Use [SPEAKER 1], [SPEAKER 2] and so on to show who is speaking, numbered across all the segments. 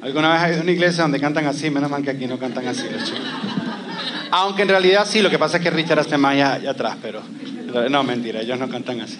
[SPEAKER 1] ¿Alguna vez has ido una iglesia donde cantan así? Menos mal que aquí no cantan así los chicos. Aunque en realidad sí, lo que pasa es que Richard está más allá atrás, pero no, mentira, ellos no cantan así.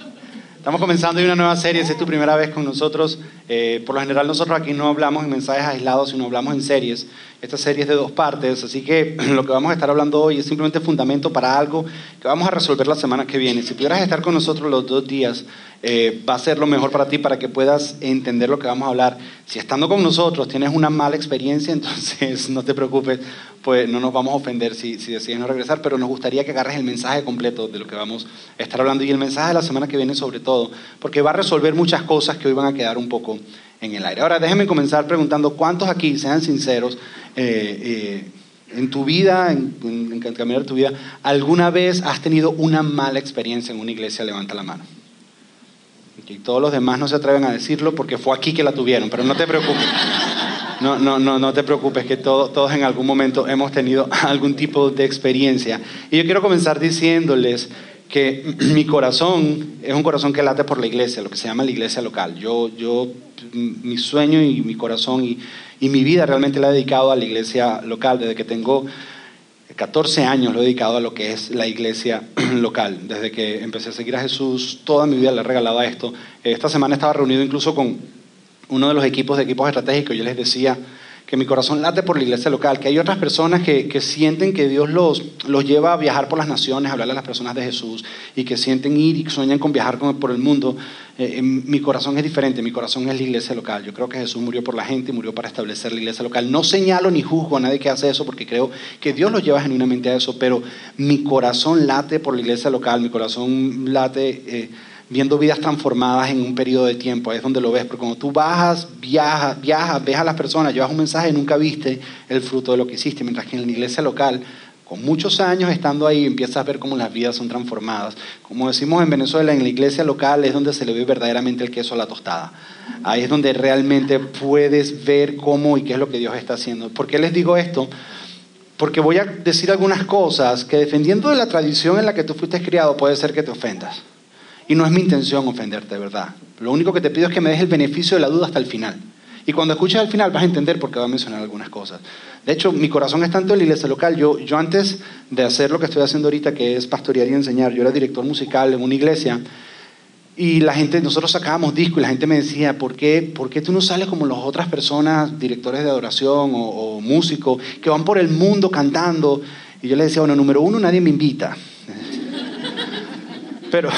[SPEAKER 1] Estamos comenzando una nueva serie, si es tu primera vez con nosotros. Eh, por lo general nosotros aquí no hablamos en mensajes aislados, sino hablamos en series. Esta serie es de dos partes, así que lo que vamos a estar hablando hoy es simplemente fundamento para algo que vamos a resolver la semana que viene. Si pudieras estar con nosotros los dos días, eh, va a ser lo mejor para ti para que puedas entender lo que vamos a hablar. Si estando con nosotros tienes una mala experiencia, entonces no te preocupes, pues no nos vamos a ofender si, si decides no regresar, pero nos gustaría que agarres el mensaje completo de lo que vamos a estar hablando y el mensaje de la semana que viene sobre todo, porque va a resolver muchas cosas que hoy van a quedar un poco en el aire. Ahora déjenme comenzar preguntando cuántos aquí, sean sinceros, eh, eh, en tu vida, en, en, en caminar tu vida, ¿alguna vez has tenido una mala experiencia en una iglesia? Levanta la mano. Y todos los demás no se atreven a decirlo porque fue aquí que la tuvieron, pero no te preocupes. No, no, no, no te preocupes, que todos en algún momento hemos tenido algún tipo de experiencia. Y yo quiero comenzar diciéndoles que mi corazón es un corazón que late por la iglesia, lo que se llama la iglesia local. Yo, yo mi sueño y mi corazón y, y mi vida realmente la he dedicado a la iglesia local desde que tengo 14 años lo he dedicado a lo que es la iglesia local. Desde que empecé a seguir a Jesús, toda mi vida le he regalado a esto. Esta semana estaba reunido incluso con uno de los equipos de equipos estratégicos. Yo les decía que mi corazón late por la iglesia local, que hay otras personas que, que, sienten que Dios los, los lleva a viajar por las naciones, a hablarle a las personas de Jesús, y que sienten ir y sueñan con viajar por el mundo. Eh, mi corazón es diferente, mi corazón es la iglesia local. Yo creo que Jesús murió por la gente y murió para establecer la iglesia local. No señalo ni juzgo a nadie que hace eso, porque creo que Dios los lleva genuinamente a eso, pero mi corazón late por la iglesia local, mi corazón late... Eh, viendo vidas transformadas en un periodo de tiempo, ahí es donde lo ves, porque cuando tú bajas, viajas, viajas, ves a las personas, llevas un mensaje nunca viste el fruto de lo que hiciste, mientras que en la iglesia local, con muchos años estando ahí, empiezas a ver cómo las vidas son transformadas. Como decimos en Venezuela, en la iglesia local es donde se le ve verdaderamente el queso a la tostada. Ahí es donde realmente puedes ver cómo y qué es lo que Dios está haciendo. ¿Por qué les digo esto? Porque voy a decir algunas cosas que defendiendo de la tradición en la que tú fuiste criado puede ser que te ofendas. Y no es mi intención ofenderte, de verdad. Lo único que te pido es que me des el beneficio de la duda hasta el final. Y cuando escuches al final vas a entender por qué voy a mencionar algunas cosas. De hecho, mi corazón es tanto en la iglesia local. Yo, yo antes de hacer lo que estoy haciendo ahorita, que es pastorear y enseñar, yo era director musical en una iglesia. Y la gente, nosotros sacábamos discos y la gente me decía, ¿por qué, ¿por qué tú no sales como las otras personas, directores de adoración o, o músicos, que van por el mundo cantando? Y yo le decía, bueno, número uno, nadie me invita. Pero,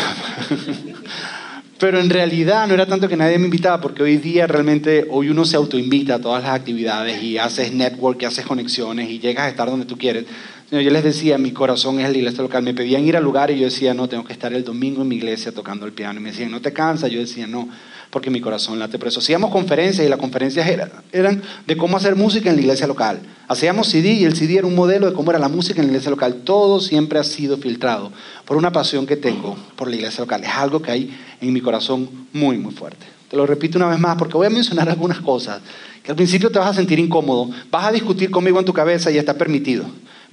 [SPEAKER 1] pero en realidad no era tanto que nadie me invitaba, porque hoy día realmente, hoy uno se autoinvita a todas las actividades y haces network, y haces conexiones y llegas a estar donde tú quieres. Yo les decía, mi corazón es la iglesia local. Me pedían ir al lugar y yo decía, no, tengo que estar el domingo en mi iglesia tocando el piano. Y me decían, ¿no te cansas? Yo decía, no, porque mi corazón late por eso. Hacíamos conferencias y las conferencias eran, eran de cómo hacer música en la iglesia local. Hacíamos CD y el CD era un modelo de cómo era la música en la iglesia local. Todo siempre ha sido filtrado por una pasión que tengo por la iglesia local. Es algo que hay en mi corazón muy, muy fuerte. Te lo repito una vez más porque voy a mencionar algunas cosas que al principio te vas a sentir incómodo. Vas a discutir conmigo en tu cabeza y está permitido.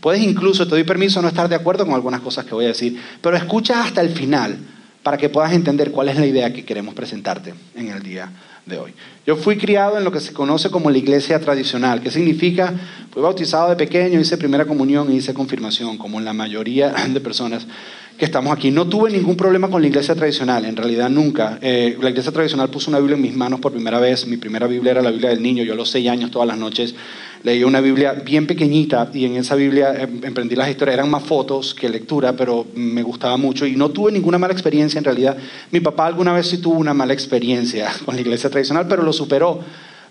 [SPEAKER 1] Puedes incluso, te doy permiso, no estar de acuerdo con algunas cosas que voy a decir, pero escucha hasta el final para que puedas entender cuál es la idea que queremos presentarte en el día de hoy. Yo fui criado en lo que se conoce como la iglesia tradicional, que significa, fui bautizado de pequeño, hice primera comunión y hice confirmación, como la mayoría de personas que estamos aquí. No tuve ningún problema con la iglesia tradicional, en realidad nunca. Eh, la iglesia tradicional puso una Biblia en mis manos por primera vez. Mi primera Biblia era la Biblia del niño. Yo a los seis años todas las noches leí una Biblia bien pequeñita y en esa Biblia em, emprendí las historias. Eran más fotos que lectura, pero me gustaba mucho y no tuve ninguna mala experiencia en realidad. Mi papá alguna vez sí tuvo una mala experiencia con la iglesia tradicional, pero lo superó.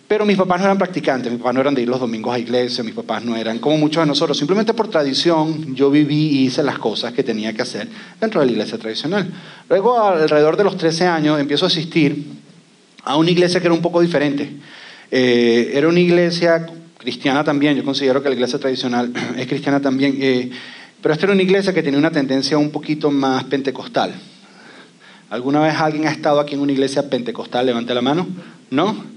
[SPEAKER 1] Pero mis papás no eran practicantes, mis papás no eran de ir los domingos a iglesia, mis papás no eran como muchos de nosotros. Simplemente por tradición yo viví y hice las cosas que tenía que hacer dentro de la iglesia tradicional. Luego, alrededor de los 13 años, empiezo a asistir a una iglesia que era un poco diferente. Eh, era una iglesia cristiana también, yo considero que la iglesia tradicional es cristiana también, eh, pero esta era una iglesia que tenía una tendencia un poquito más pentecostal. ¿Alguna vez alguien ha estado aquí en una iglesia pentecostal? Levante la mano. ¿No?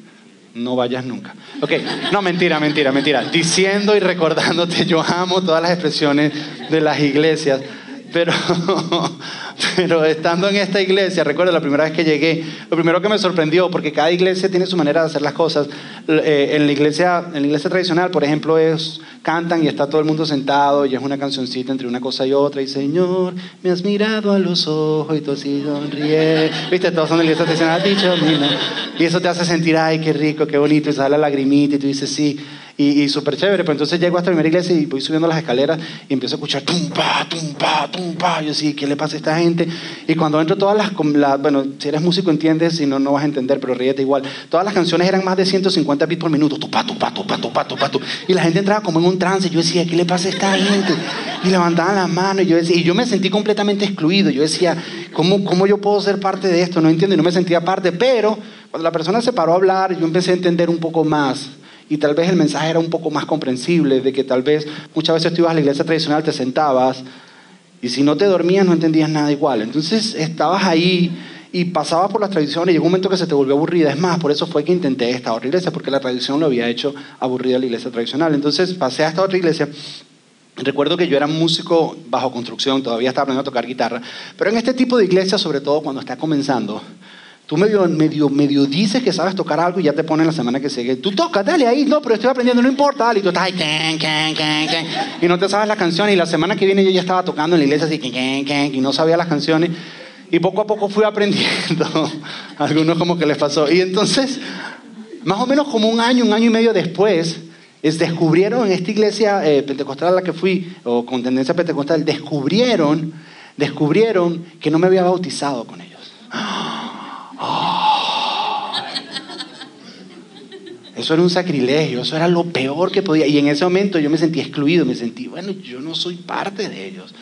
[SPEAKER 1] No vayas nunca. Ok, no, mentira, mentira, mentira. Diciendo y recordándote, yo amo todas las expresiones de las iglesias, pero, Pero estando en esta iglesia, recuerdo la primera vez que llegué, lo primero que me sorprendió, porque cada iglesia tiene su manera de hacer las cosas. Eh, en, la iglesia, en la iglesia tradicional, por ejemplo, es cantan y está todo el mundo sentado y es una cancioncita entre una cosa y otra. Y Señor, me has mirado a los ojos y tú así sonríe. Viste, todos son de iglesia tradicional, dicho, Y eso te hace sentir, ay, qué rico, qué bonito. Y sale la lagrimita y tú dices, sí y, y súper chévere. Pues entonces llego hasta la primera iglesia y voy subiendo las escaleras y empiezo a escuchar tum, pa, tum, pa, tum, pa. Yo sí, ¿qué le pasa a esta gente? Y cuando entro todas las, bueno, si eres músico entiendes, si no, no vas a entender, pero ríete igual. Todas las canciones eran más de 150 bits por minuto, tu, pa, tu, pa, tu, pa, tu, pa, tu, pa, tu. Y la gente entraba como en un trance. Yo decía, ¿qué le pasa a esta gente? Y levantaban las manos y yo, decía, y yo me sentí completamente excluido. Yo decía, ¿cómo, ¿cómo yo puedo ser parte de esto? No entiendo y no me sentía parte, pero cuando la persona se paró a hablar, yo empecé a entender un poco más y tal vez el mensaje era un poco más comprensible, de que tal vez muchas veces tú ibas a la iglesia tradicional, te sentabas y si no te dormías no entendías nada igual. Entonces estabas ahí y pasabas por las tradiciones y llegó un momento que se te volvió aburrida. Es más, por eso fue que intenté esta otra iglesia, porque la tradición lo había hecho aburrida la iglesia tradicional. Entonces pasé a esta otra iglesia. Recuerdo que yo era músico bajo construcción, todavía estaba aprendiendo a tocar guitarra, pero en este tipo de iglesia, sobre todo cuando está comenzando, Tú medio, medio, medio dices que sabes tocar algo y ya te ponen la semana que sigue. Tú tocas, dale ahí, no, pero estoy aprendiendo, no importa. Y tú estás ahí, y no te sabes la canción. Y la semana que viene yo ya estaba tocando en la iglesia así, y no sabía las canciones. Y poco a poco fui aprendiendo. Algunos como que les pasó. Y entonces, más o menos como un año, un año y medio después, es, descubrieron en esta iglesia eh, pentecostal a la que fui, o con tendencia pentecostal, descubrieron, descubrieron que no me había bautizado con ellos. Eso era un sacrilegio, eso era lo peor que podía. Y en ese momento yo me sentí excluido, me sentí, bueno, yo no soy parte de ellos.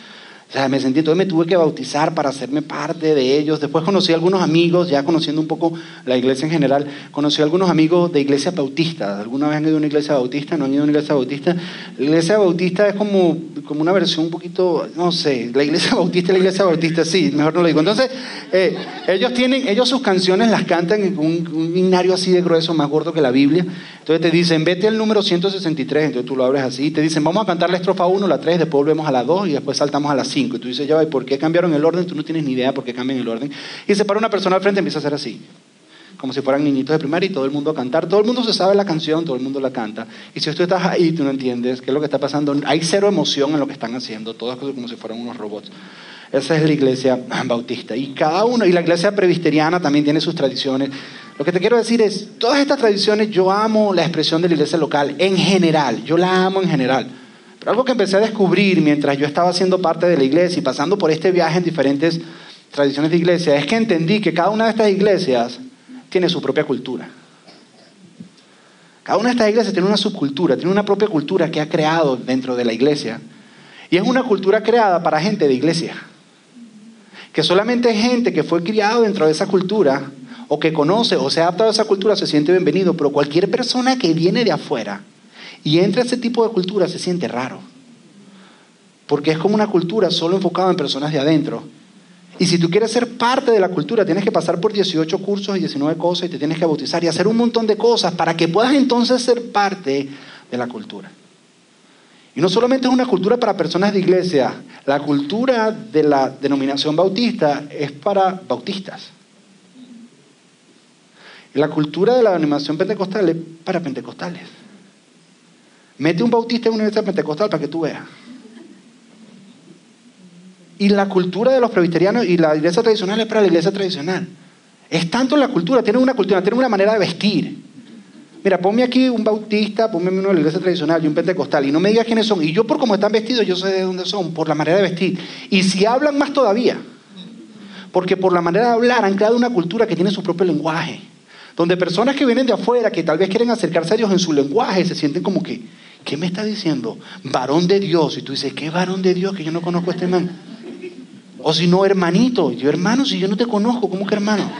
[SPEAKER 1] O sea, me sentí, entonces me tuve que bautizar para hacerme parte de ellos. Después conocí a algunos amigos, ya conociendo un poco la iglesia en general, conocí a algunos amigos de iglesias bautistas. ¿Alguna vez han ido a una iglesia bautista? ¿No han ido a una iglesia bautista? La iglesia bautista es como, como una versión un poquito, no sé, la iglesia bautista la iglesia bautista, sí, mejor no lo digo. Entonces, eh, ellos tienen, ellos sus canciones las cantan en un, un himnario así de grueso, más gordo que la Biblia. Entonces te dicen, vete al número 163, entonces tú lo abres así, y te dicen, vamos a cantar la estrofa 1, la 3, después volvemos a la 2 y después saltamos a la 5. Y tú dices, ya ¿y por qué cambiaron el orden? Tú no tienes ni idea por qué cambian el orden. Y se para una persona al frente y empieza a hacer así, como si fueran niñitos de primaria y todo el mundo a cantar. Todo el mundo se sabe la canción, todo el mundo la canta. Y si tú estás ahí, tú no entiendes qué es lo que está pasando. Hay cero emoción en lo que están haciendo, todas como si fueran unos robots. Esa es la iglesia bautista. Y cada uno, y la iglesia presbiteriana también tiene sus tradiciones. Lo que te quiero decir es, todas estas tradiciones, yo amo la expresión de la iglesia local en general, yo la amo en general. Pero algo que empecé a descubrir mientras yo estaba siendo parte de la iglesia y pasando por este viaje en diferentes tradiciones de iglesia, es que entendí que cada una de estas iglesias tiene su propia cultura. Cada una de estas iglesias tiene una subcultura, tiene una propia cultura que ha creado dentro de la iglesia. Y es una cultura creada para gente de iglesia. Que solamente gente que fue criado dentro de esa cultura o que conoce o se ha adaptado a esa cultura se siente bienvenido, pero cualquier persona que viene de afuera y entra ese tipo de cultura se siente raro. Porque es como una cultura solo enfocada en personas de adentro. Y si tú quieres ser parte de la cultura, tienes que pasar por 18 cursos y 19 cosas y te tienes que bautizar y hacer un montón de cosas para que puedas entonces ser parte de la cultura. Y no solamente es una cultura para personas de iglesia, la cultura de la denominación bautista es para bautistas. La cultura de la animación pentecostal es para pentecostales. Mete un bautista en una iglesia pentecostal para que tú veas. Y la cultura de los presbiterianos y la iglesia tradicional es para la iglesia tradicional. Es tanto la cultura, tienen una cultura, tienen una manera de vestir. Mira, ponme aquí un bautista, ponme uno de la iglesia tradicional y un pentecostal, y no me digas quiénes son. Y yo, por cómo están vestidos, yo sé de dónde son, por la manera de vestir. Y si hablan más todavía, porque por la manera de hablar han creado una cultura que tiene su propio lenguaje donde personas que vienen de afuera, que tal vez quieren acercarse a Dios en su lenguaje, se sienten como que, ¿qué me está diciendo? Varón de Dios. Y tú dices, ¿qué varón de Dios que yo no conozco a este man? O si no, hermanito. Yo, hermano, si yo no te conozco, ¿cómo que hermano?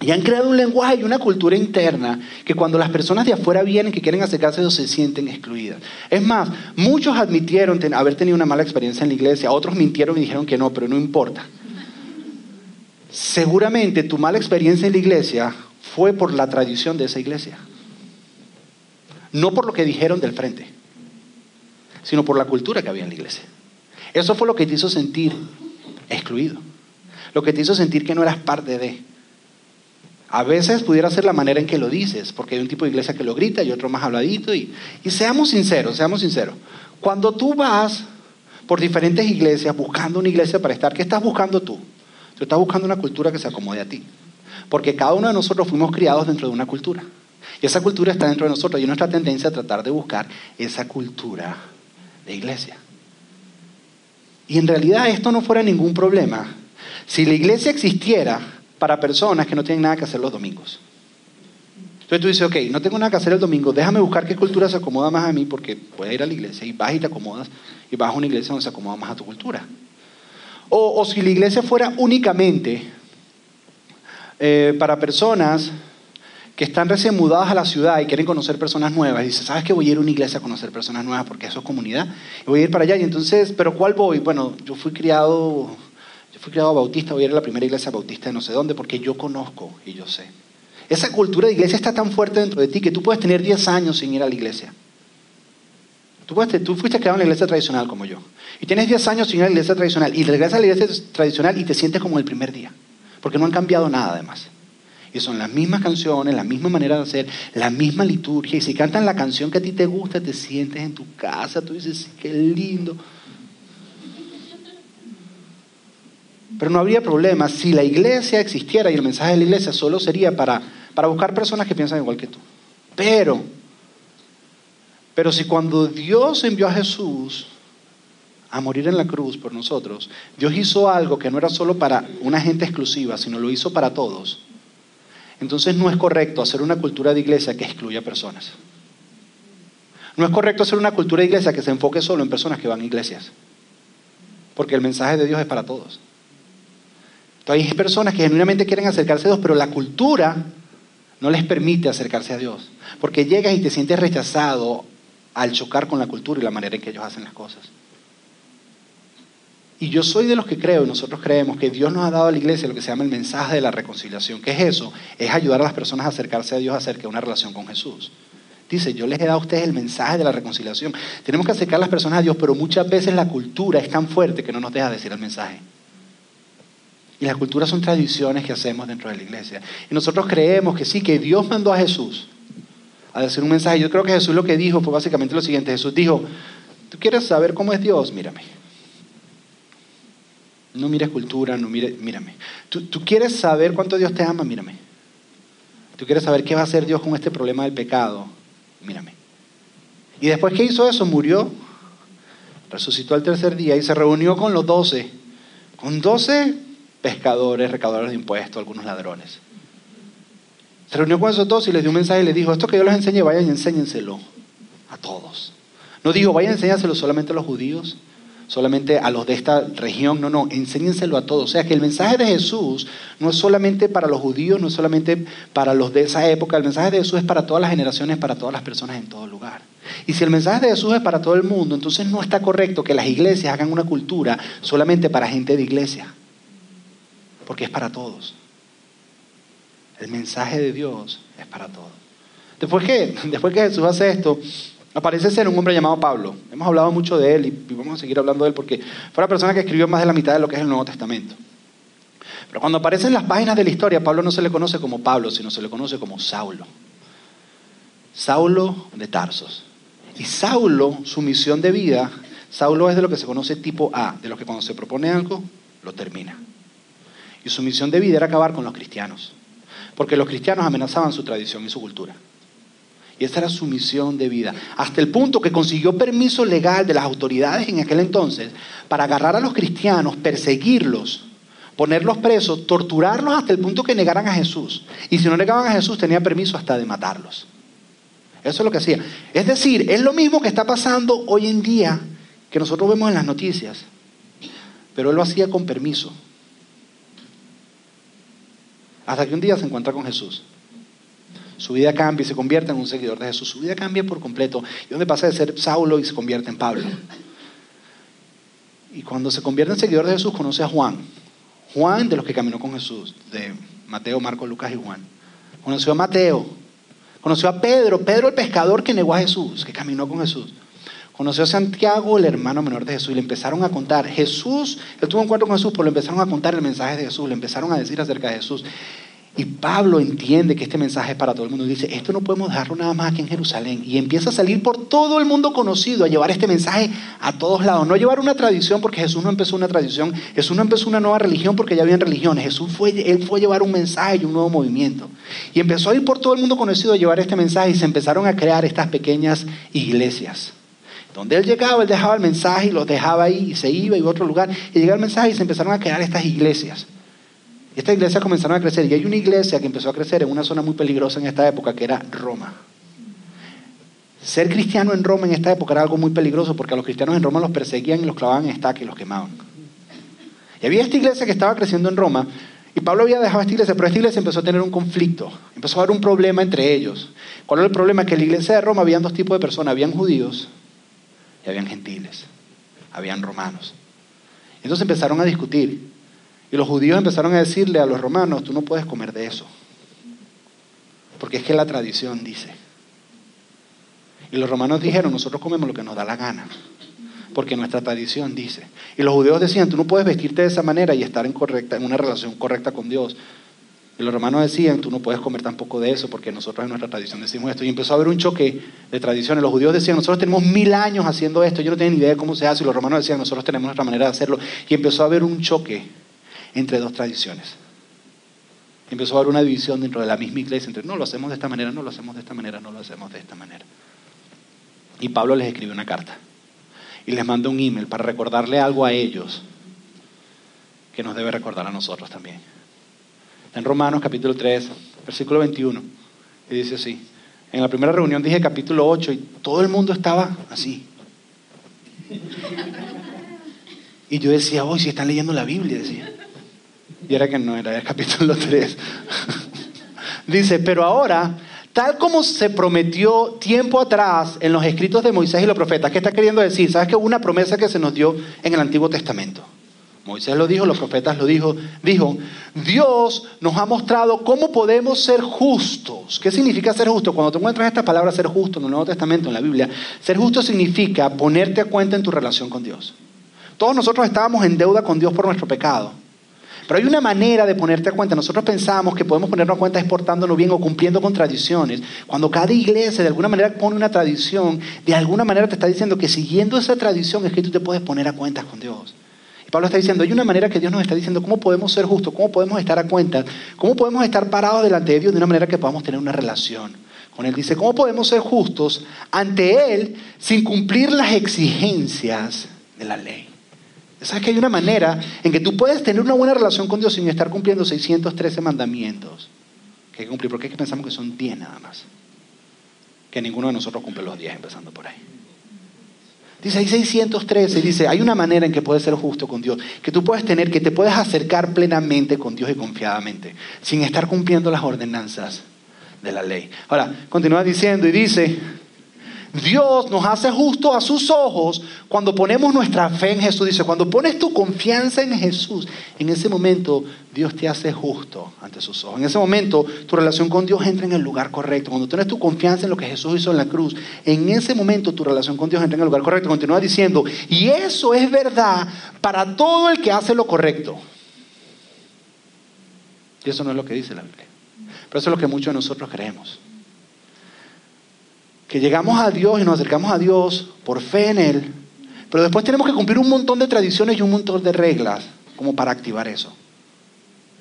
[SPEAKER 1] Y han creado un lenguaje y una cultura interna que cuando las personas de afuera vienen que quieren acercarse a Dios se sienten excluidas. Es más, muchos admitieron haber tenido una mala experiencia en la iglesia, otros mintieron y dijeron que no, pero no importa. Seguramente tu mala experiencia en la iglesia fue por la tradición de esa iglesia. No por lo que dijeron del frente, sino por la cultura que había en la iglesia. Eso fue lo que te hizo sentir excluido. Lo que te hizo sentir que no eras parte de. A veces pudiera ser la manera en que lo dices, porque hay un tipo de iglesia que lo grita y otro más habladito. Y, y seamos sinceros, seamos sinceros. Cuando tú vas por diferentes iglesias buscando una iglesia para estar, ¿qué estás buscando tú? Tú estás buscando una cultura que se acomode a ti. Porque cada uno de nosotros fuimos criados dentro de una cultura. Esa cultura está dentro de nosotros. Y nuestra tendencia es tratar de buscar esa cultura de iglesia. Y en realidad esto no fuera ningún problema si la iglesia existiera para personas que no tienen nada que hacer los domingos. Entonces tú dices, ok, no tengo nada que hacer el domingo, déjame buscar qué cultura se acomoda más a mí porque puedes ir a la iglesia y vas y te acomodas y vas a una iglesia donde se acomoda más a tu cultura. O, o si la iglesia fuera únicamente eh, para personas que están recién mudadas a la ciudad y quieren conocer personas nuevas. Y dice, ¿sabes que voy a ir a una iglesia a conocer personas nuevas porque eso es comunidad? Y voy a ir para allá. Y entonces, ¿pero cuál voy? Bueno, yo fui criado, yo fui criado bautista, voy a ir a la primera iglesia bautista de no sé dónde porque yo conozco y yo sé. Esa cultura de iglesia está tan fuerte dentro de ti que tú puedes tener 10 años sin ir a la iglesia. Tú, puedes, tú fuiste criado en la iglesia tradicional como yo. Y tienes 10 años sin ir a la iglesia tradicional. Y regresas a la iglesia tradicional y te sientes como el primer día. Porque no han cambiado nada además. Y son las mismas canciones, la misma manera de hacer, la misma liturgia. Y si cantan la canción que a ti te gusta, te sientes en tu casa, tú dices, qué lindo. Pero no habría problema si la iglesia existiera y el mensaje de la iglesia solo sería para, para buscar personas que piensan igual que tú. Pero, pero si cuando Dios envió a Jesús a morir en la cruz por nosotros, Dios hizo algo que no era solo para una gente exclusiva, sino lo hizo para todos entonces no es correcto hacer una cultura de iglesia que excluya personas. No es correcto hacer una cultura de iglesia que se enfoque solo en personas que van a iglesias. Porque el mensaje de Dios es para todos. Entonces hay personas que genuinamente quieren acercarse a Dios, pero la cultura no les permite acercarse a Dios. Porque llegas y te sientes rechazado al chocar con la cultura y la manera en que ellos hacen las cosas. Y yo soy de los que creo, y nosotros creemos, que Dios nos ha dado a la iglesia lo que se llama el mensaje de la reconciliación. ¿Qué es eso? Es ayudar a las personas a acercarse a Dios acerca de una relación con Jesús. Dice, yo les he dado a ustedes el mensaje de la reconciliación. Tenemos que acercar a las personas a Dios, pero muchas veces la cultura es tan fuerte que no nos deja decir el mensaje. Y las culturas son tradiciones que hacemos dentro de la iglesia. Y nosotros creemos que sí, que Dios mandó a Jesús a decir un mensaje. Yo creo que Jesús lo que dijo fue básicamente lo siguiente. Jesús dijo, ¿tú quieres saber cómo es Dios? Mírame. No mires cultura, no mires, mírame. ¿Tú, ¿Tú, quieres saber cuánto Dios te ama? Mírame. ¿Tú quieres saber qué va a hacer Dios con este problema del pecado? Mírame. Y después que hizo eso, murió, resucitó al tercer día y se reunió con los doce, con doce pescadores, recaudadores de impuestos, algunos ladrones. Se reunió con esos dos y les dio un mensaje y les dijo, esto que yo les enseñe, vayan y enséñenselo a todos. No dijo, vayan y enséñenselo solamente a los judíos, solamente a los de esta región, no, no, enséñenselo a todos. O sea que el mensaje de Jesús no es solamente para los judíos, no es solamente para los de esa época, el mensaje de Jesús es para todas las generaciones, para todas las personas en todo lugar. Y si el mensaje de Jesús es para todo el mundo, entonces no está correcto que las iglesias hagan una cultura solamente para gente de iglesia, porque es para todos. El mensaje de Dios es para todos. Después que, después que Jesús hace esto, Aparece ser un hombre llamado Pablo. Hemos hablado mucho de él y vamos a seguir hablando de él porque fue la persona que escribió más de la mitad de lo que es el Nuevo Testamento. Pero cuando aparecen las páginas de la historia, Pablo no se le conoce como Pablo, sino se le conoce como Saulo. Saulo de Tarsos. Y Saulo, su misión de vida, Saulo es de lo que se conoce tipo A, de lo que cuando se propone algo, lo termina. Y su misión de vida era acabar con los cristianos, porque los cristianos amenazaban su tradición y su cultura. Y esa era su misión de vida. Hasta el punto que consiguió permiso legal de las autoridades en aquel entonces para agarrar a los cristianos, perseguirlos, ponerlos presos, torturarlos hasta el punto que negaran a Jesús. Y si no negaban a Jesús, tenía permiso hasta de matarlos. Eso es lo que hacía. Es decir, es lo mismo que está pasando hoy en día que nosotros vemos en las noticias. Pero él lo hacía con permiso. Hasta que un día se encuentra con Jesús. Su vida cambia y se convierte en un seguidor de Jesús. Su vida cambia por completo. Y donde pasa de ser Saulo y se convierte en Pablo. Y cuando se convierte en seguidor de Jesús, conoce a Juan. Juan de los que caminó con Jesús, de Mateo, Marcos, Lucas y Juan. Conoció a Mateo. Conoció a Pedro, Pedro el pescador que negó a Jesús, que caminó con Jesús. Conoció a Santiago, el hermano menor de Jesús, y le empezaron a contar. Jesús, él tuvo un encuentro con Jesús, pero le empezaron a contar el mensaje de Jesús, le empezaron a decir acerca de Jesús. Y Pablo entiende que este mensaje es para todo el mundo. Dice, esto no podemos dejarlo nada más aquí en Jerusalén. Y empieza a salir por todo el mundo conocido, a llevar este mensaje a todos lados. No llevar una tradición porque Jesús no empezó una tradición. Jesús no empezó una nueva religión porque ya habían religiones. Jesús fue, él fue a llevar un mensaje y un nuevo movimiento. Y empezó a ir por todo el mundo conocido a llevar este mensaje y se empezaron a crear estas pequeñas iglesias. Donde él llegaba, él dejaba el mensaje y los dejaba ahí y se iba y a otro lugar. Y llegaba el mensaje y se empezaron a crear estas iglesias. Y estas iglesias comenzaron a crecer. Y hay una iglesia que empezó a crecer en una zona muy peligrosa en esta época, que era Roma. Ser cristiano en Roma en esta época era algo muy peligroso porque a los cristianos en Roma los perseguían y los clavaban en estaca y los quemaban. Y había esta iglesia que estaba creciendo en Roma y Pablo había dejado esta iglesia, pero esta iglesia empezó a tener un conflicto, empezó a haber un problema entre ellos. ¿Cuál era el problema? Que en la iglesia de Roma habían dos tipos de personas, habían judíos y habían gentiles, habían romanos. Entonces empezaron a discutir. Y los judíos empezaron a decirle a los romanos, tú no puedes comer de eso. Porque es que la tradición dice. Y los romanos dijeron, nosotros comemos lo que nos da la gana. Porque nuestra tradición dice. Y los judíos decían, tú no puedes vestirte de esa manera y estar en, correcta, en una relación correcta con Dios. Y los romanos decían, tú no puedes comer tampoco de eso porque nosotros en nuestra tradición decimos esto. Y empezó a haber un choque de tradiciones. Los judíos decían, nosotros tenemos mil años haciendo esto, yo no tengo ni idea de cómo se hace. Y los romanos decían, nosotros tenemos nuestra manera de hacerlo. Y empezó a haber un choque entre dos tradiciones. Empezó a haber una división dentro de la misma iglesia entre, no lo hacemos de esta manera, no lo hacemos de esta manera, no lo hacemos de esta manera. Y Pablo les escribe una carta y les manda un email para recordarle algo a ellos que nos debe recordar a nosotros también. En Romanos capítulo 3, versículo 21, y dice así, en la primera reunión dije capítulo 8 y todo el mundo estaba así. Y yo decía, hoy si están leyendo la Biblia, decía. Y era que no, era el capítulo 3. dice, pero ahora, tal como se prometió tiempo atrás en los escritos de Moisés y los profetas, ¿qué está queriendo decir? ¿Sabes que una promesa que se nos dio en el Antiguo Testamento? Moisés lo dijo, los profetas lo dijo, dijo, Dios nos ha mostrado cómo podemos ser justos. ¿Qué significa ser justo? Cuando te encuentras esta palabra ser justo en el Nuevo Testamento, en la Biblia, ser justo significa ponerte a cuenta en tu relación con Dios. Todos nosotros estábamos en deuda con Dios por nuestro pecado. Pero hay una manera de ponerte a cuenta. Nosotros pensamos que podemos ponernos a cuenta exportándonos bien o cumpliendo con tradiciones. Cuando cada iglesia de alguna manera pone una tradición, de alguna manera te está diciendo que siguiendo esa tradición es que tú te puedes poner a cuentas con Dios. Pablo está diciendo, hay una manera que Dios nos está diciendo cómo podemos ser justos, cómo podemos estar a cuenta, cómo podemos estar parados delante de Dios de una manera que podamos tener una relación con Él. Dice, ¿cómo podemos ser justos ante Él sin cumplir las exigencias de la ley? ¿Sabes que hay una manera en que tú puedes tener una buena relación con Dios sin estar cumpliendo 613 mandamientos que hay que cumplir? Porque es que pensamos que son 10 nada más. Que ninguno de nosotros cumple los 10 empezando por ahí. Dice, hay 613, dice, hay una manera en que puedes ser justo con Dios, que tú puedes tener, que te puedes acercar plenamente con Dios y confiadamente, sin estar cumpliendo las ordenanzas de la ley. Ahora, continúa diciendo y dice, Dios nos hace justo a sus ojos cuando ponemos nuestra fe en Jesús. Dice, cuando pones tu confianza en Jesús, en ese momento Dios te hace justo ante sus ojos. En ese momento tu relación con Dios entra en el lugar correcto. Cuando tienes tu confianza en lo que Jesús hizo en la cruz, en ese momento tu relación con Dios entra en el lugar correcto. Continúa diciendo, y eso es verdad para todo el que hace lo correcto. Y eso no es lo que dice la Biblia. Pero eso es lo que muchos de nosotros creemos que llegamos a Dios y nos acercamos a Dios por fe en Él, pero después tenemos que cumplir un montón de tradiciones y un montón de reglas como para activar eso.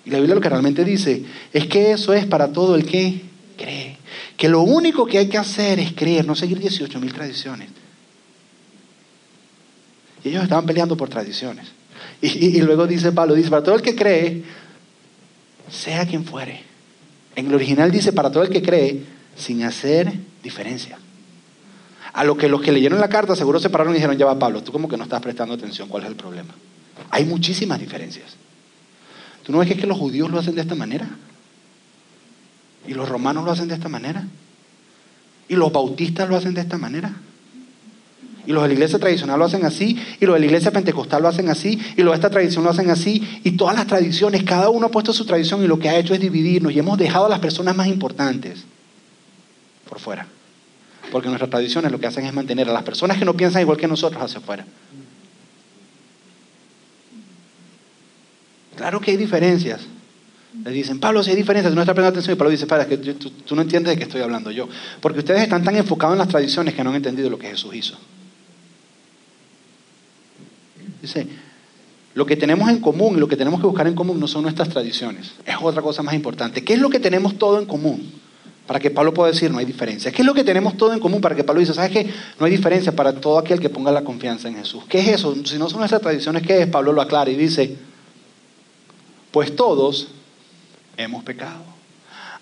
[SPEAKER 1] Y la Biblia lo que realmente dice es que eso es para todo el que cree. Que lo único que hay que hacer es creer, no seguir 18 mil tradiciones. Y ellos estaban peleando por tradiciones. Y, y, luego dice Pablo, dice, para todo el que cree, sea quien fuere. En el original dice, para todo el que cree, sin hacer diferencia. A lo que los que leyeron la carta seguro se pararon y dijeron, ya va Pablo, tú como que no estás prestando atención, ¿cuál es el problema? Hay muchísimas diferencias. ¿Tú no ves que, es que los judíos lo hacen de esta manera? ¿Y los romanos lo hacen de esta manera? ¿Y los bautistas lo hacen de esta manera? Y los de la iglesia tradicional lo hacen así, y los de la iglesia pentecostal lo hacen así, y los de esta tradición lo hacen así, y todas las tradiciones, cada uno ha puesto su tradición y lo que ha hecho es dividirnos y hemos dejado a las personas más importantes por fuera. Porque nuestras tradiciones lo que hacen es mantener a las personas que no piensan igual que nosotros hacia afuera. Claro que hay diferencias. Le dicen, Pablo, si hay diferencias, no estás prestando atención. Y Pablo dice, espera, que tú, tú, no entiendes de qué estoy hablando yo. Porque ustedes están tan enfocados en las tradiciones que no han entendido lo que Jesús hizo. Dice, lo que tenemos en común y lo que tenemos que buscar en común no son nuestras tradiciones. Es otra cosa más importante. ¿Qué es lo que tenemos todo en común? Para que Pablo pueda decir, no hay diferencia. ¿Qué es lo que tenemos todo en común? Para que Pablo dice, ¿sabes qué? No hay diferencia para todo aquel que ponga la confianza en Jesús. ¿Qué es eso? Si no son nuestras tradiciones, ¿qué es? Pablo lo aclara y dice, pues todos hemos pecado.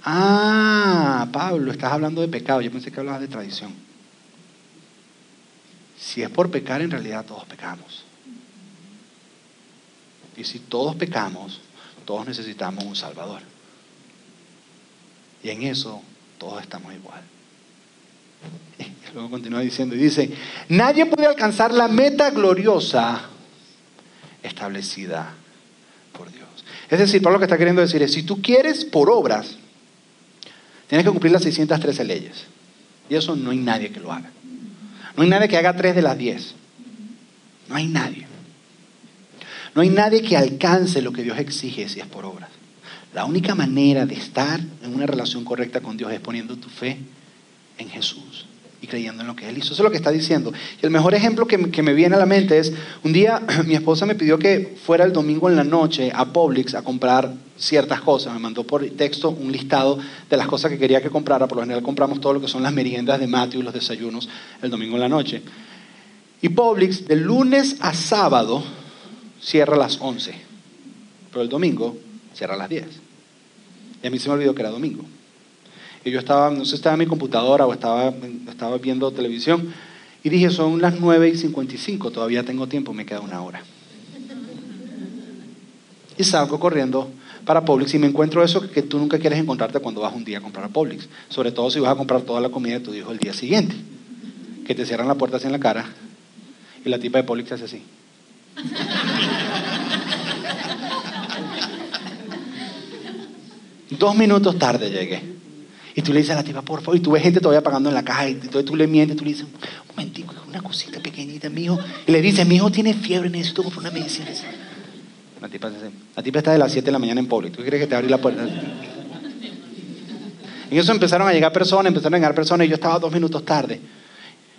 [SPEAKER 1] Ah, Pablo, estás hablando de pecado. Yo pensé que hablabas de tradición. Si es por pecar, en realidad todos pecamos. Y si todos pecamos, todos necesitamos un Salvador. Y en eso todos estamos igual. Y luego continúa diciendo y dice, nadie puede alcanzar la meta gloriosa establecida por Dios. Es decir, Pablo lo que está queriendo decir es, si tú quieres por obras, tienes que cumplir las 613 leyes. Y eso no hay nadie que lo haga. No hay nadie que haga tres de las diez. No hay nadie. No hay nadie que alcance lo que Dios exige si es por obras. La única manera de estar en una relación correcta con Dios es poniendo tu fe en Jesús y creyendo en lo que Él hizo. Eso es lo que está diciendo. Y el mejor ejemplo que, me viene a la mente es, un día mi esposa me pidió que fuera el domingo en la noche a Publix a comprar ciertas cosas. Me mandó por texto un listado de las cosas que quería que comprara. Por lo general compramos todo lo que son las meriendas de Matthew y los desayunos el domingo en la noche. Y Publix, de lunes a sábado, cierra a las 11. Pero el domingo cierra a las 10. Y a mí se me olvidó que era domingo. Y yo estaba, no sé, estaba en mi computadora o estaba, estaba viendo televisión y dije, son las 9 y 55, todavía tengo tiempo, me queda una hora. Y salgo corriendo para Publix y me encuentro eso que tú nunca quieres encontrarte cuando vas un día a comprar a Publix. Sobre todo si vas a comprar toda la comida de tu hijo el día siguiente. Que te cierran la puerta así en la cara y la tipa de Publix hace así. Dos minutos tarde llegué. Y tú le dices a la tipa, por favor, y tú ves gente todavía pagando en la caja, y tú, le mientes, tú le dices, un momentico, una cosita pequeñita, mi hijo. Y le dices, mi hijo tiene fiebre, necesito comprar una medicina. La tipa, la tipa está de las 7 de la mañana en público. ¿Tú crees que te abre la puerta? En eso empezaron a llegar personas, empezaron a llegar personas, y yo estaba dos minutos tarde.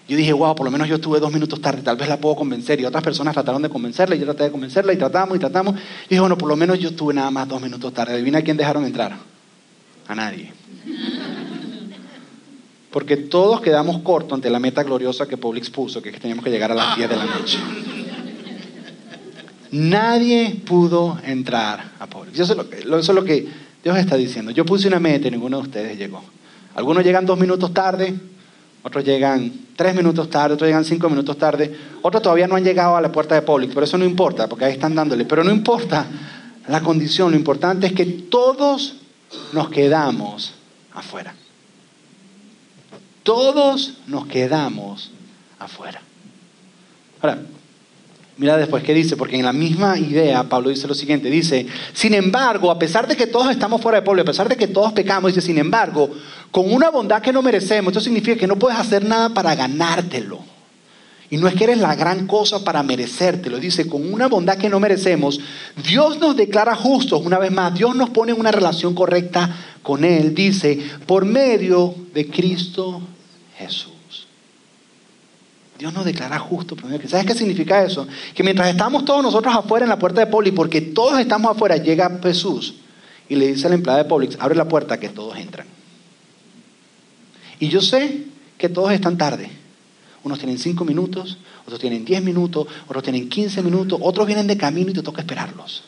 [SPEAKER 1] Yo dije, wow, por lo menos yo estuve dos minutos tarde, tal vez la puedo convencer. Y otras personas trataron de convencerla, y yo traté de convencerla, y tratamos, y tratamos. Y dije, bueno, por lo menos yo estuve nada más dos minutos tarde. Adivina a quién dejaron entrar. A nadie. Porque todos quedamos cortos ante la meta gloriosa que Publix puso, que es que teníamos que llegar a las 10 de la noche. Nadie pudo entrar a Publix. Eso es, lo que, eso es lo que Dios está diciendo. Yo puse una meta y ninguno de ustedes llegó. Algunos llegan dos minutos tarde, otros llegan tres minutos tarde, otros llegan cinco minutos tarde, otros todavía no han llegado a la puerta de Publix, pero eso no importa, porque ahí están dándole. Pero no importa la condición, lo importante es que todos nos quedamos afuera. Todos nos quedamos afuera. Ahora, mira después qué dice, porque en la misma idea Pablo dice lo siguiente, dice, sin embargo, a pesar de que todos estamos fuera de pueblo, a pesar de que todos pecamos, dice, sin embargo, con una bondad que no merecemos, esto significa que no puedes hacer nada para ganártelo. Y no es que eres la gran cosa para merecértelo. Dice, con una bondad que no merecemos, Dios nos declara justos. Una vez más, Dios nos pone en una relación correcta con Él. Dice, por medio de Cristo Jesús. Dios nos declara justos. ¿Sabes qué significa eso? Que mientras estamos todos nosotros afuera en la puerta de Poli, porque todos estamos afuera, llega Jesús y le dice a la empleada de Publix, abre la puerta que todos entran. Y yo sé que todos están tarde. Unos tienen cinco minutos, otros tienen diez minutos, otros tienen quince minutos, otros vienen de camino y te toca esperarlos.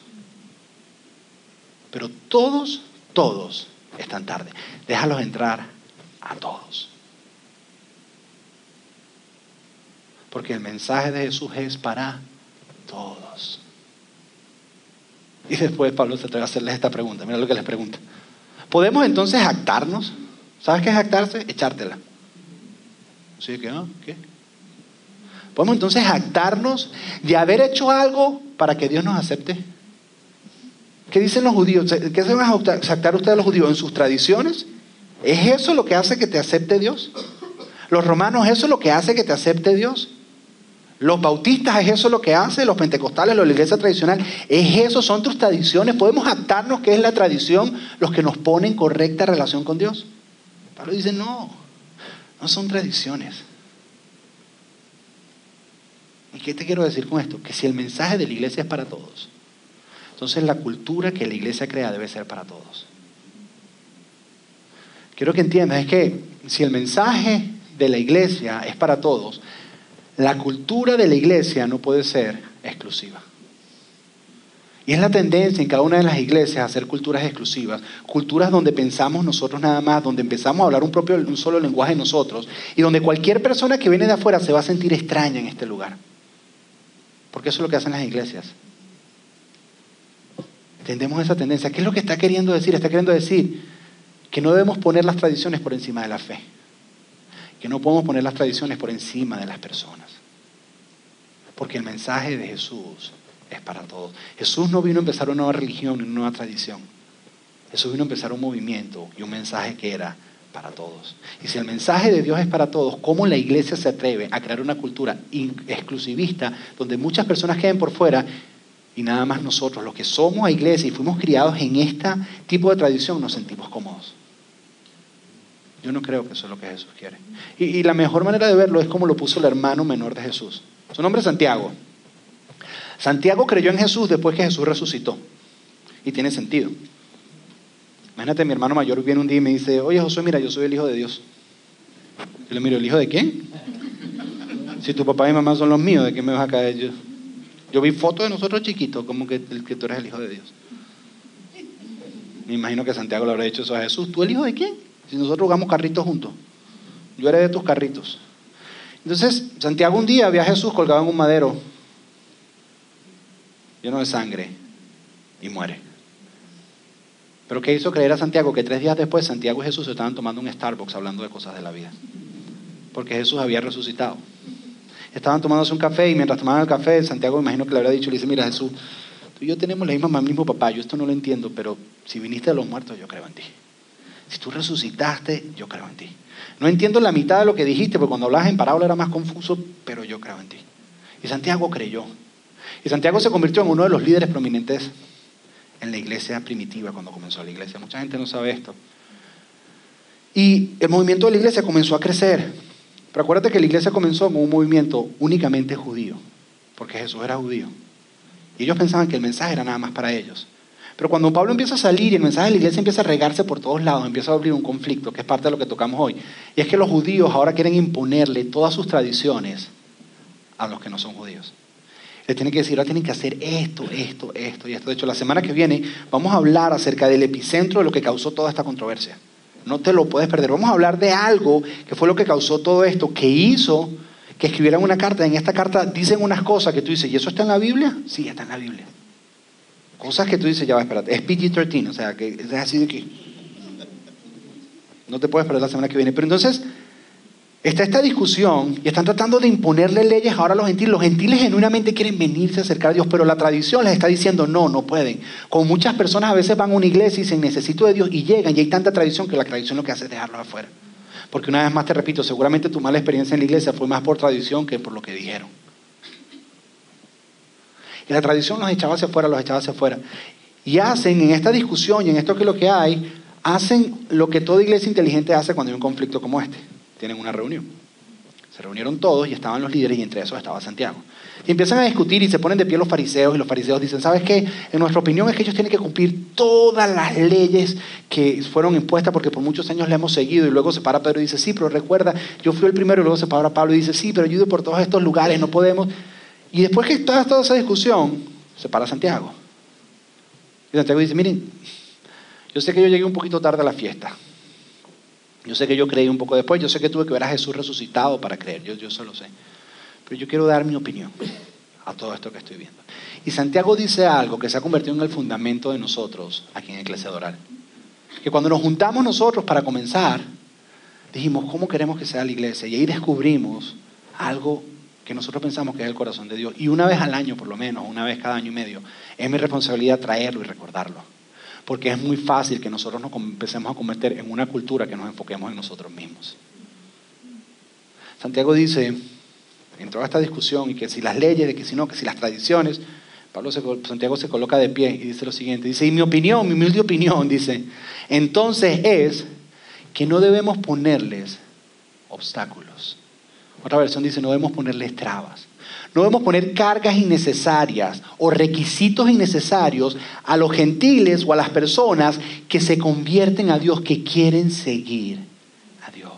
[SPEAKER 1] Pero todos, todos están tarde. Déjalos entrar a todos. Porque el mensaje de Jesús es para todos. Y después Pablo se atreve a hacerles esta pregunta. Mira lo que les pregunta. ¿Podemos entonces jactarnos? ¿Sabes qué es jactarse? Echártela. ¿Sí que no? ¿Qué? ¿Podemos entonces jactarnos de haber hecho algo para que Dios nos acepte? ¿Qué dicen los judíos? ¿Qué se van a jactar ustedes los judíos? ¿En sus tradiciones? ¿Es eso lo que hace que te acepte Dios? Los romanos, eso es lo que hace que te acepte Dios. Los bautistas es eso lo que hace, los pentecostales, la iglesia tradicional, es eso, son tus tradiciones. Podemos adaptarnos que es la tradición los que nos ponen correcta relación con Dios. Pablo dice, no, no son tradiciones. ¿Y qué te quiero decir con esto? Que si el mensaje de la iglesia es para todos, entonces la cultura que la iglesia crea debe ser para todos. Quiero que entiendas, es que si el mensaje de la iglesia es para todos, la cultura de la iglesia no puede ser exclusiva. Y es la tendencia en cada una de las iglesias a hacer culturas exclusivas, culturas donde pensamos nosotros nada más, donde empezamos a hablar un propio un solo lenguaje nosotros y donde cualquier persona que viene de afuera se va a sentir extraña en este lugar. Porque eso es lo que hacen las iglesias. Entendemos esa tendencia. ¿Qué es lo que está queriendo decir? Está queriendo decir que no debemos poner las tradiciones por encima de la fe. Que no podemos poner las tradiciones por encima de las personas. Porque el mensaje de Jesús es para todos. Jesús no vino a empezar una nueva religión, una nueva tradición. Jesús vino a empezar un movimiento y un mensaje que era para todos. Y si el mensaje de Dios es para todos, ¿cómo la iglesia se atreve a crear una cultura exclusivista donde muchas personas queden por fuera y nada más nosotros, los que somos a iglesia y fuimos criados en este tipo de tradición, nos sentimos cómodos? Yo no creo que eso es lo que Jesús quiere. Y, la mejor manera de verlo es como lo puso el hermano menor de Jesús. Su nombre es Santiago. Santiago creyó en Jesús después que Jesús resucitó. Y tiene sentido. Imagínate, mi hermano mayor viene un día y me dice, oye Josué, mira, yo soy el hijo de Dios. Yo le miro, ¿el hijo de quién? Si tu papá y mamá son los míos, ¿de qué me vas a caer yo? Yo vi fotos de nosotros chiquitos, como que, que tú eres el hijo de Dios. Me imagino que Santiago le habrá dicho eso a Jesús. ¿Tú el hijo de quién? Si nosotros jugamos carritos juntos. Yo era de tus carritos. Entonces, Santiago un día ve a Jesús colgado en un madero, lleno de sangre, y muere. Pero ¿qué hizo creer a Santiago? Que tres días después Santiago y Jesús estaban tomando un Starbucks hablando de cosas de la vida. Porque Jesús había resucitado. Estaban tomándose un café y mientras tomaban el café, Santiago me imagino que le habría dicho, le dice, mira Jesús, tú y yo tenemos la misma mamá, mismo papá, yo esto no lo entiendo, pero si viniste de los muertos, yo creo en ti. Si tú resucitaste, yo creo en ti. No entiendo la mitad de lo que dijiste, porque cuando hablabas en parábola era más confuso, pero yo creo en ti. Y Santiago creyó. Y Santiago se convirtió en uno de los líderes prominentes en la iglesia primitiva cuando comenzó la iglesia. Mucha gente no sabe esto. Y el movimiento de la iglesia comenzó a crecer. Pero acuérdate que la iglesia comenzó como un movimiento únicamente judío, porque Jesús era judío. Y ellos pensaban que el mensaje era nada más para ellos. Pero cuando Pablo empieza a salir y el mensaje de la iglesia empieza a regarse por todos lados, empieza a abrir un conflicto, que es parte de lo que tocamos hoy. Y es que los judíos ahora quieren imponerle todas sus tradiciones a los que no son judíos. Les tienen que decir, ahora tienen que hacer esto, esto, esto y esto. De hecho, la semana que viene vamos a hablar acerca del epicentro de lo que causó toda esta controversia. No te lo puedes perder. Vamos a hablar de algo que fue lo que causó todo esto, que hizo que escribieran una carta. En esta carta dicen unas cosas que tú dices, ¿y eso está en la Biblia? Sí, está en la Biblia. Cosas que tú dices, ya va, espérate, es PG-13, o sea, que es así de que no te puedes perder la semana que viene. Pero entonces, Está esta discusión y están tratando de imponerle leyes ahora a los gentiles. Los gentiles genuinamente quieren venirse a acercar a Dios, pero la tradición les está diciendo no, no pueden. Como muchas personas a veces van a una iglesia y dicen necesito de Dios y llegan y hay tanta tradición que la tradición lo que hace es dejarlos afuera. Porque una vez más te repito, seguramente tu mala experiencia en la iglesia fue más por tradición que por lo que dijeron. Y la tradición los echaba hacia afuera, los echaba hacia afuera. Y hacen en esta discusión y en esto que es lo que hay, hacen lo que toda iglesia inteligente hace cuando hay un conflicto como este tienen una reunión. Se reunieron todos y estaban los líderes y entre esos estaba Santiago. Y empiezan a discutir y se ponen de pie los fariseos y los fariseos dicen, ¿sabes qué? En nuestra opinión es que ellos tienen que cumplir todas las leyes que fueron impuestas porque por muchos años le hemos seguido. Y luego se para Pedro y dice, sí, pero recuerda, yo fui el primero y luego se para Pablo y dice, sí, pero ayude por todos estos lugares, no podemos. Y después que está toda esa discusión, se para Santiago. Y Santiago dice, miren, yo sé que yo llegué un poquito tarde a la fiesta. Yo sé que yo creí un poco después, yo sé que tuve que ver a Jesús resucitado para creer, yo, yo eso lo sé. Pero yo quiero dar mi opinión a todo esto que estoy viendo. Y Santiago dice algo que se ha convertido en el fundamento de nosotros aquí en Iglesia Doral. Que cuando nos juntamos nosotros para comenzar, dijimos, ¿cómo queremos que sea la iglesia? Y ahí descubrimos algo que nosotros pensamos que es el corazón de Dios. Y una vez al año, por lo menos, una vez cada año y medio, es mi responsabilidad traerlo y recordarlo porque es muy fácil que nosotros nos empecemos a convertir en una cultura que nos enfoquemos en nosotros mismos. Santiago dice, en toda esta discusión, y que si las leyes, de que si no, que si las tradiciones, Pablo Santiago se coloca de pie y dice lo siguiente, dice, y mi opinión, mi humilde opinión, dice, entonces es que no debemos ponerles obstáculos. Otra versión dice, no debemos ponerles trabas. No debemos poner cargas innecesarias o requisitos innecesarios a los gentiles o a las personas que se convierten a Dios, que quieren seguir a Dios.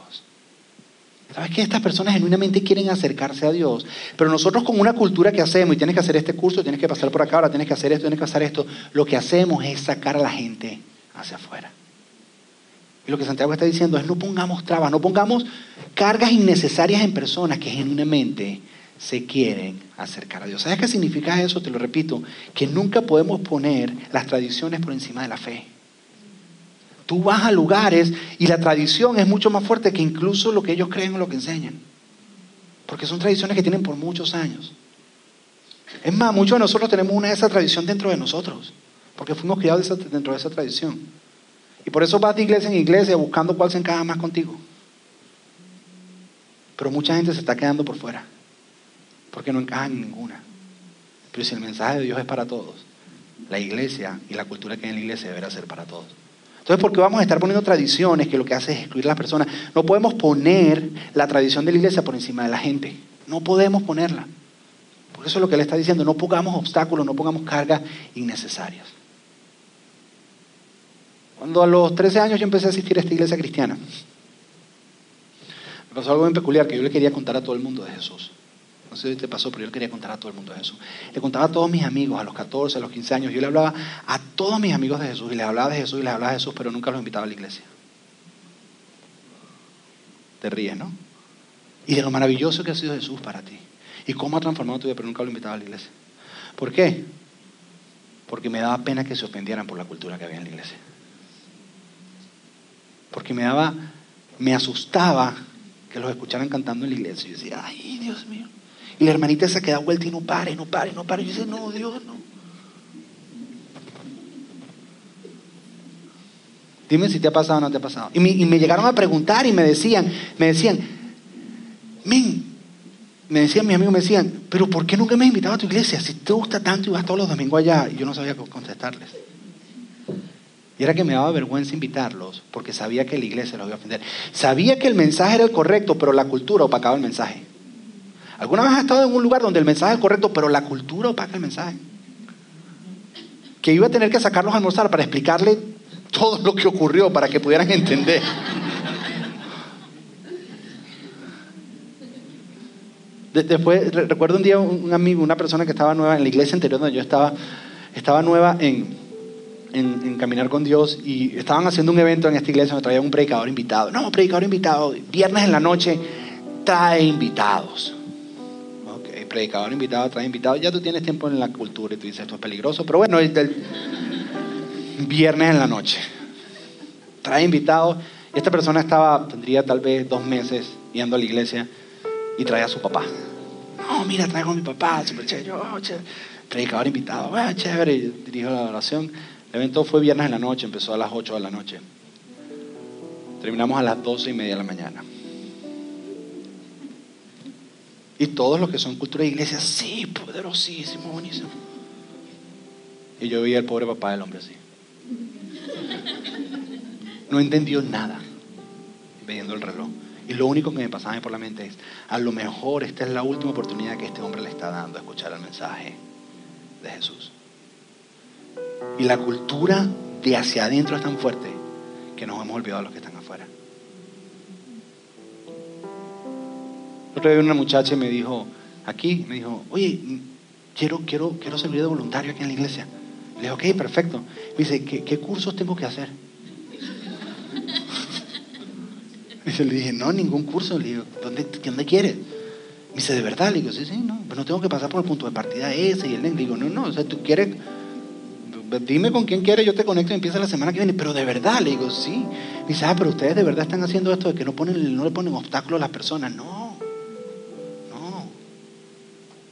[SPEAKER 1] ¿Sabes que Estas personas genuinamente quieren acercarse a Dios, pero nosotros con una cultura que hacemos, y tienes que hacer este curso, tienes que pasar por acá, ahora tienes que hacer esto, tienes que hacer esto, lo que hacemos es sacar a la gente hacia afuera. Y lo que Santiago está diciendo es no pongamos trabas, no pongamos cargas innecesarias en personas que genuinamente se quieren acercar a Dios. ¿Sabes qué significa eso? Te lo repito, que nunca podemos poner las tradiciones por encima de la fe. Tú vas a lugares y la tradición es mucho más fuerte que incluso lo que ellos creen o lo que enseñan. Porque son tradiciones que tienen por muchos años. Es más, muchos de nosotros tenemos una de esas tradiciones dentro de nosotros. Porque fuimos criados dentro de esa tradición. Y por eso vas de iglesia en iglesia buscando cuál se encaja más contigo. Pero mucha gente se está quedando por fuera. Porque no encajan en ninguna. Pero si el mensaje de Dios es para todos, la iglesia y la cultura que hay en la iglesia deberá ser para todos. Entonces, ¿por qué vamos a estar poniendo tradiciones que lo que hace es excluir a las personas? No podemos poner la tradición de la iglesia por encima de la gente. No podemos ponerla. Por eso es lo que él está diciendo. No pongamos obstáculos, no pongamos cargas innecesarias. Cuando a los 13 años yo empecé a asistir a esta iglesia cristiana, me pasó algo bien peculiar que yo le quería contar a todo el mundo de Jesús. No sé si te pasó, pero yo le quería contar a todo el mundo de Jesús. Le contaba a todos mis amigos, a los 14, a los 15 años. Yo le hablaba a todos mis amigos de Jesús. Y les hablaba de Jesús y les hablaba de Jesús, pero nunca los invitaba a la iglesia. Te ríes, ¿no? Y de lo maravilloso que ha sido Jesús para ti. Y cómo ha transformado tu vida, pero nunca lo invitaba a la iglesia. ¿Por qué? Porque me daba pena que se ofendieran por la cultura que había en la iglesia. Porque me daba, me asustaba que los escucharan cantando en la iglesia. Y yo decía, ay, Dios mío. Y la hermanita se queda vuelta y no pare, no pare, no pare. Y yo dice, no, Dios, no. Dime si te ha pasado o no te ha pasado. Y me, llegaron a preguntar y me decían, me decían, men, me decían mis amigos, me decían, pero ¿por qué nunca me has invitado a tu iglesia? Si te gusta tanto y vas todos los domingos allá. Y yo no sabía cómo contestarles. Y era que me daba vergüenza invitarlos porque sabía que la iglesia los iba a ofender. Sabía que el mensaje era el correcto, pero la cultura opacaba el mensaje. ¿Alguna vez has estado en un lugar donde el mensaje es correcto, pero la cultura opaca el mensaje? Que iba a tener que sacarlos a almorzar para explicarle todo lo que ocurrió para que pudieran entender. Después, recuerdo un día un amigo, una persona que estaba nueva en la iglesia anterior donde yo estaba, estaba nueva en, en, caminar con Dios y estaban haciendo un evento en esta iglesia donde traía un predicador invitado. No, predicador invitado, viernes en la noche trae invitados predicador invitado, trae invitados, ya tú tienes tiempo en la cultura y tú dices, esto es peligroso, pero bueno, viernes en la noche. Trae invitados, esta persona estaba, tendría tal vez dos meses yendo a la iglesia y trae a su papá. No, mira, traigo a mi papá, chévere, oh, predicador invitado, bueno, chévere, dirijo la oración. El evento fue viernes en la noche, empezó a las 8 de la noche. Terminamos a las 12 y media de la mañana. Y todos los que son cultura de iglesia, sí, poderosísimo, buenísimo. Y yo vi al pobre papá del hombre así. No entendió nada viendo el reloj. Y lo único que me pasaba por la mente es, a lo mejor esta es la última oportunidad que este hombre le está dando a escuchar el mensaje de Jesús. Y la cultura de hacia adentro es tan fuerte que nos hemos olvidado los que están afuera. Otra vez una muchacha me dijo, aquí, me dijo, oye, quiero, quiero, quiero servir de voluntario aquí en la iglesia. Le dije, ok, perfecto. Me dice, ¿qué, cursos tengo que hacer? Y le dije, no, ningún curso. Le digo, ¿dónde, ¿dónde quieres? Me dice, ¿de verdad? Le digo, sí, sí, no, pero no tengo que pasar por el punto de partida ese y el Le digo, no, no, o sea, tú quieres, dime con quién quieres, yo te conecto y empieza la semana que viene, pero de verdad, le digo, sí. Me dice, ah, pero ustedes de verdad están haciendo esto de que no, ponen, no le ponen obstáculos a las personas. No,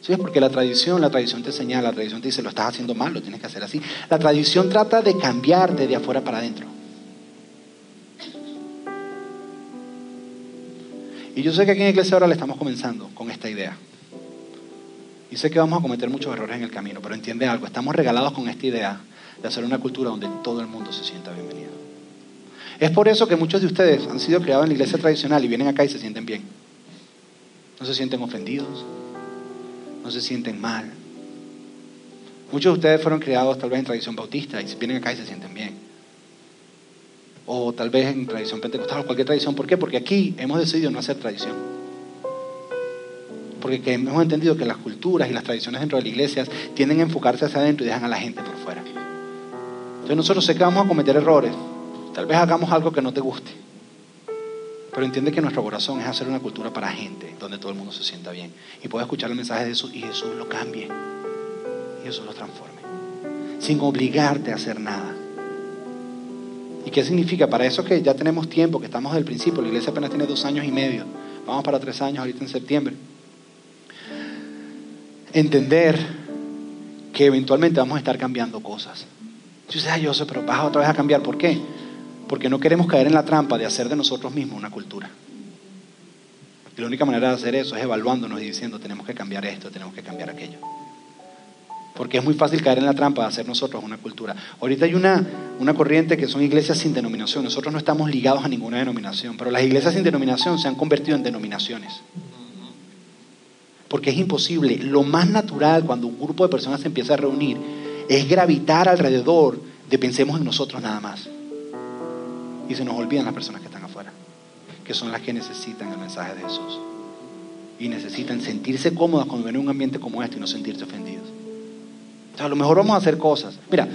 [SPEAKER 1] ¿Sí? Porque la tradición, la tradición te señala, la tradición te dice, lo estás haciendo mal, lo tienes que hacer así. La tradición trata de cambiarte de afuera para adentro. Y yo sé que aquí en Iglesia ahora le estamos comenzando con esta idea. Y sé que vamos a cometer muchos errores en el camino, pero entiende algo, estamos regalados con esta idea de hacer una cultura donde todo el mundo se sienta bienvenido. Es por eso que muchos de ustedes han sido criados en la iglesia tradicional y vienen acá y se sienten bien. No se sienten ofendidos, no se sienten mal. Muchos de ustedes fueron criados tal vez en tradición bautista y vienen acá y se sienten bien. O tal vez en tradición pentecostal o cualquier tradición. ¿Por qué? Porque aquí hemos decidido no hacer tradición. Porque hemos entendido que las culturas y las tradiciones dentro de las iglesias tienden a enfocarse hacia adentro y dejan a la gente. Entonces nosotros sé que vamos a cometer errores. Tal vez hagamos algo que no te guste. Pero entiende que nuestro corazón es hacer una cultura para gente, donde todo el mundo se sienta bien. Y pueda escuchar el mensaje de Jesús y Jesús lo cambie. Y Jesús lo transforme. Sin obligarte a hacer nada. ¿Y qué significa? Para eso que ya tenemos tiempo, que estamos del principio, la iglesia apenas tiene dos años y medio. Vamos para tres años ahorita en septiembre. Entender que eventualmente vamos a estar cambiando cosas. Yo sé, yo sé, pero vas otra vez a cambiar. ¿Por qué? Porque no queremos caer en la trampa de hacer de nosotros mismos una cultura. Y la única manera de hacer eso es evaluándonos y diciendo, tenemos que cambiar esto, tenemos que cambiar aquello. Porque es muy fácil caer en la trampa de hacer nosotros una cultura. Ahorita hay una, una corriente que son iglesias sin denominación. Nosotros no estamos ligados a ninguna denominación, pero las iglesias sin denominación se han convertido en denominaciones. Porque es imposible. Lo más natural cuando un grupo de personas se empieza a reunir es gravitar alrededor de pensemos en nosotros nada más. Y se nos olvidan las personas que están afuera, que son las que necesitan el mensaje de Jesús. Y necesitan sentirse cómodas cuando ven un ambiente como este y no sentirse ofendidos. O sea, a lo mejor vamos a hacer cosas. Mira,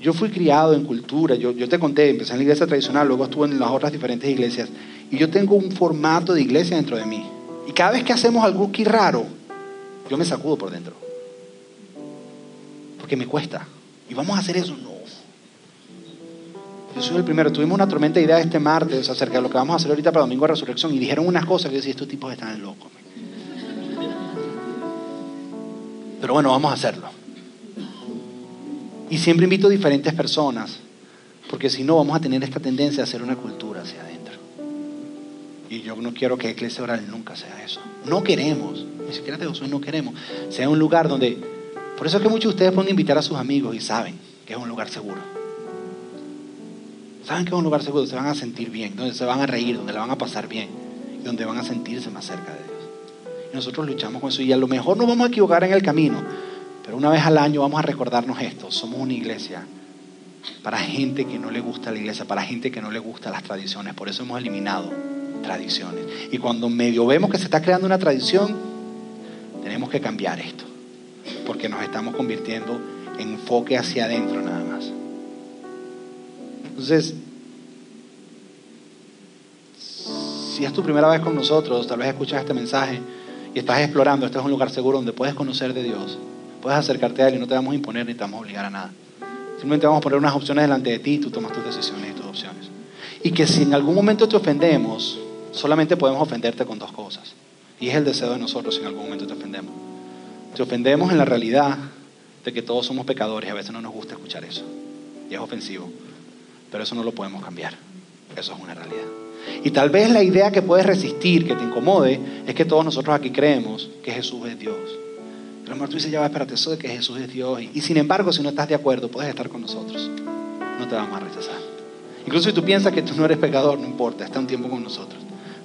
[SPEAKER 1] yo fui criado en cultura, yo, yo te conté, empecé en la iglesia tradicional, luego estuve en las otras diferentes iglesias, y yo tengo un formato de iglesia dentro de mí. Y cada vez que hacemos algo aquí raro, yo me sacudo por dentro. Porque me cuesta. Y vamos a hacer eso, no. Yo soy el primero. Tuvimos una tormenta de ideas este martes acerca de lo que vamos a hacer ahorita para Domingo de Resurrección y dijeron unas cosas que yo decía, estos tipos están locos. Pero bueno, vamos a hacerlo. Y siempre invito a diferentes personas, porque si no vamos a tener esta tendencia a hacer una cultura hacia adentro. Y yo no quiero que Iglesia Oral nunca sea eso. No queremos, ni siquiera de no queremos, sea un lugar donde... Por eso es que muchos de ustedes pueden invitar a sus amigos y saben que es un lugar seguro Saben que es un lugar seguro, se van a sentir bien, donde se van a reír, donde la van a pasar bien y donde van a sentirse más cerca de Dios. Y nosotros luchamos con eso y a lo mejor nos vamos a equivocar en el camino, pero una vez al año vamos a recordarnos esto. Somos una iglesia para gente que no le gusta la iglesia, para gente que no le gusta las tradiciones. Por eso hemos eliminado tradiciones. Y cuando medio vemos que se está creando una tradición, tenemos que cambiar esto. Porque nos estamos convirtiendo en enfoque hacia adentro nada más. Entonces, si es tu primera vez con nosotros, tal vez escuchas este mensaje y estás explorando, este es un lugar seguro donde puedes conocer de Dios, puedes acercarte a Él y no te vamos a imponer ni te vamos a obligar a nada. Simplemente vamos a poner unas opciones delante de ti y tú tomas tus decisiones y tus opciones. Y que si en algún momento te ofendemos, solamente podemos ofenderte con dos cosas. Y es el deseo de nosotros si en algún momento te ofendemos. Te ofendemos en la realidad de que todos somos pecadores y a veces no nos gusta escuchar eso. Y es ofensivo. Pero eso no lo podemos cambiar. Eso es una realidad. Y tal vez la idea que puedes resistir, que te incomode, es que todos nosotros aquí creemos que Jesús es Dios. Pero amor, tú dices, ya espérate, eso de que Jesús es Dios. Y, sin embargo, si no estás de acuerdo, puedes estar con nosotros. No te vamos a rechazar. Incluso si tú piensas que tú no eres pecador, no importa, está un tiempo con nosotros.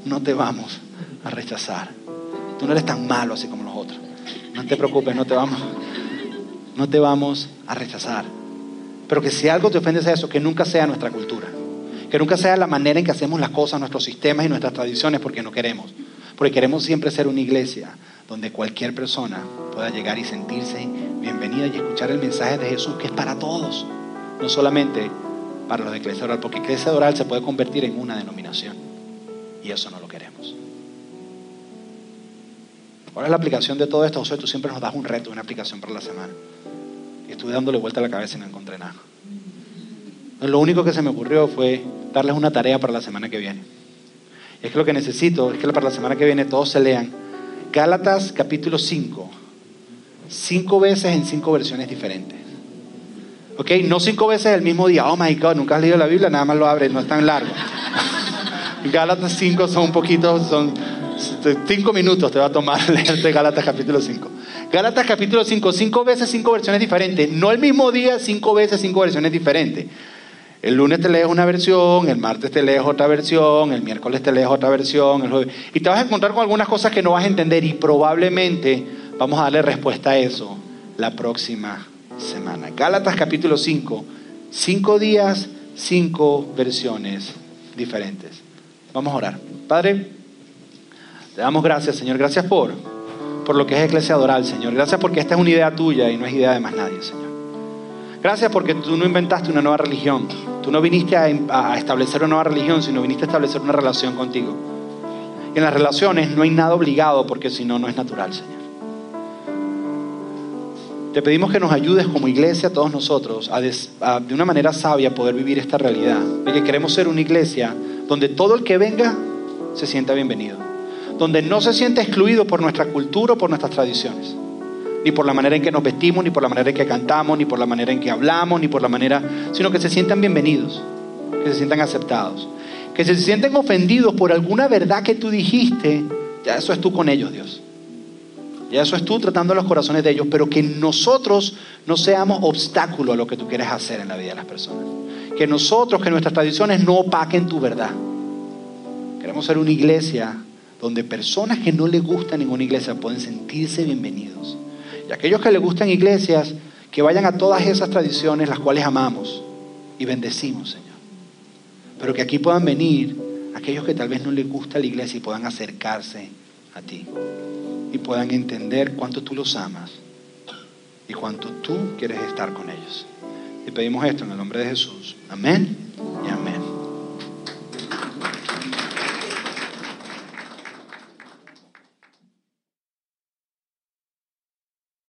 [SPEAKER 1] No te vamos a rechazar. Tú no eres tan malo así como los otros. No te preocupes, no te vamos, no te vamos a rechazar. Pero que si algo te ofende a eso, que nunca sea nuestra cultura. Que nunca sea la manera en que hacemos las cosas, nuestros sistemas y nuestras tradiciones, porque no queremos. Porque queremos siempre ser una iglesia donde cualquier persona pueda llegar y sentirse bienvenida y escuchar el mensaje de Jesús, que es para todos. No solamente para los de Iglesia Oral, porque Iglesia Oral se puede convertir en una denominación. Y eso no lo queremos. Ahora es la aplicación de todo esto, José, tú siempre nos das un reto, una aplicación para la semana. Y estuve dándole vuelta a la cabeza y no encontré nada. Lo único que se me ocurrió fue darles una tarea para la semana que viene. Es que lo que necesito es que para la semana que viene todos se lean Gálatas capítulo 5. Cinco veces en cinco versiones diferentes. ¿Ok? No cinco veces el mismo día. Oh my God, nunca has leído la Biblia, nada más lo abres, no es tan largo. Gálatas 5 son un poquito, son cinco minutos te va a tomar leerte Gálatas capítulo 5. Gálatas capítulo 5, cinco veces, cinco versiones diferentes. No el mismo día, cinco veces, cinco versiones diferentes. El lunes te lees una versión, el martes te lees otra versión, el miércoles te lees otra versión, el jueves. Y te vas a encontrar con algunas cosas que no vas a entender y probablemente vamos a darle respuesta a eso la próxima semana. Gálatas capítulo 5, cinco días, cinco versiones diferentes. Vamos a orar. Padre, te damos gracias, Señor. Gracias por, por lo que es Iglesia Adoral, Señor. Gracias porque esta es una idea tuya y no es idea de más nadie, Señor. Gracias porque tú no inventaste una nueva religión. Tú no viniste a, a establecer una nueva religión, sino viniste a establecer una relación contigo. Y en las relaciones no hay nada obligado porque si no, no es natural, Señor. Te pedimos que nos ayudes como iglesia, todos nosotros, a, de una manera sabia poder vivir esta realidad. De que queremos ser una iglesia donde todo el que venga se sienta bienvenido. Donde no se sienta excluido por nuestra cultura o por nuestras tradiciones. Ni por la manera en que nos vestimos, ni por la manera en que cantamos, ni por la manera en que hablamos, ni por la manera... Sino que se sientan bienvenidos, que se sientan aceptados. Que se sienten ofendidos por alguna verdad que tú dijiste, ya eso es tú con ellos, Dios. Y eso es tú tratando los corazones de ellos, pero que nosotros no seamos obstáculo a lo que tú quieres hacer en la vida de las personas. Que nosotros, que nuestras tradiciones no opaquen tu verdad. Queremos ser una iglesia donde personas que no les gusta ninguna iglesia pueden sentirse bienvenidos. Y aquellos que les gustan iglesias, que vayan a todas esas tradiciones las cuales amamos y bendecimos, Señor. Pero que aquí puedan venir aquellos que tal vez no les gusta la iglesia y puedan acercarse a ti y puedan entender cuánto tú los amas y cuánto tú quieres estar con ellos. Y pedimos esto en el nombre de Jesús. Amén.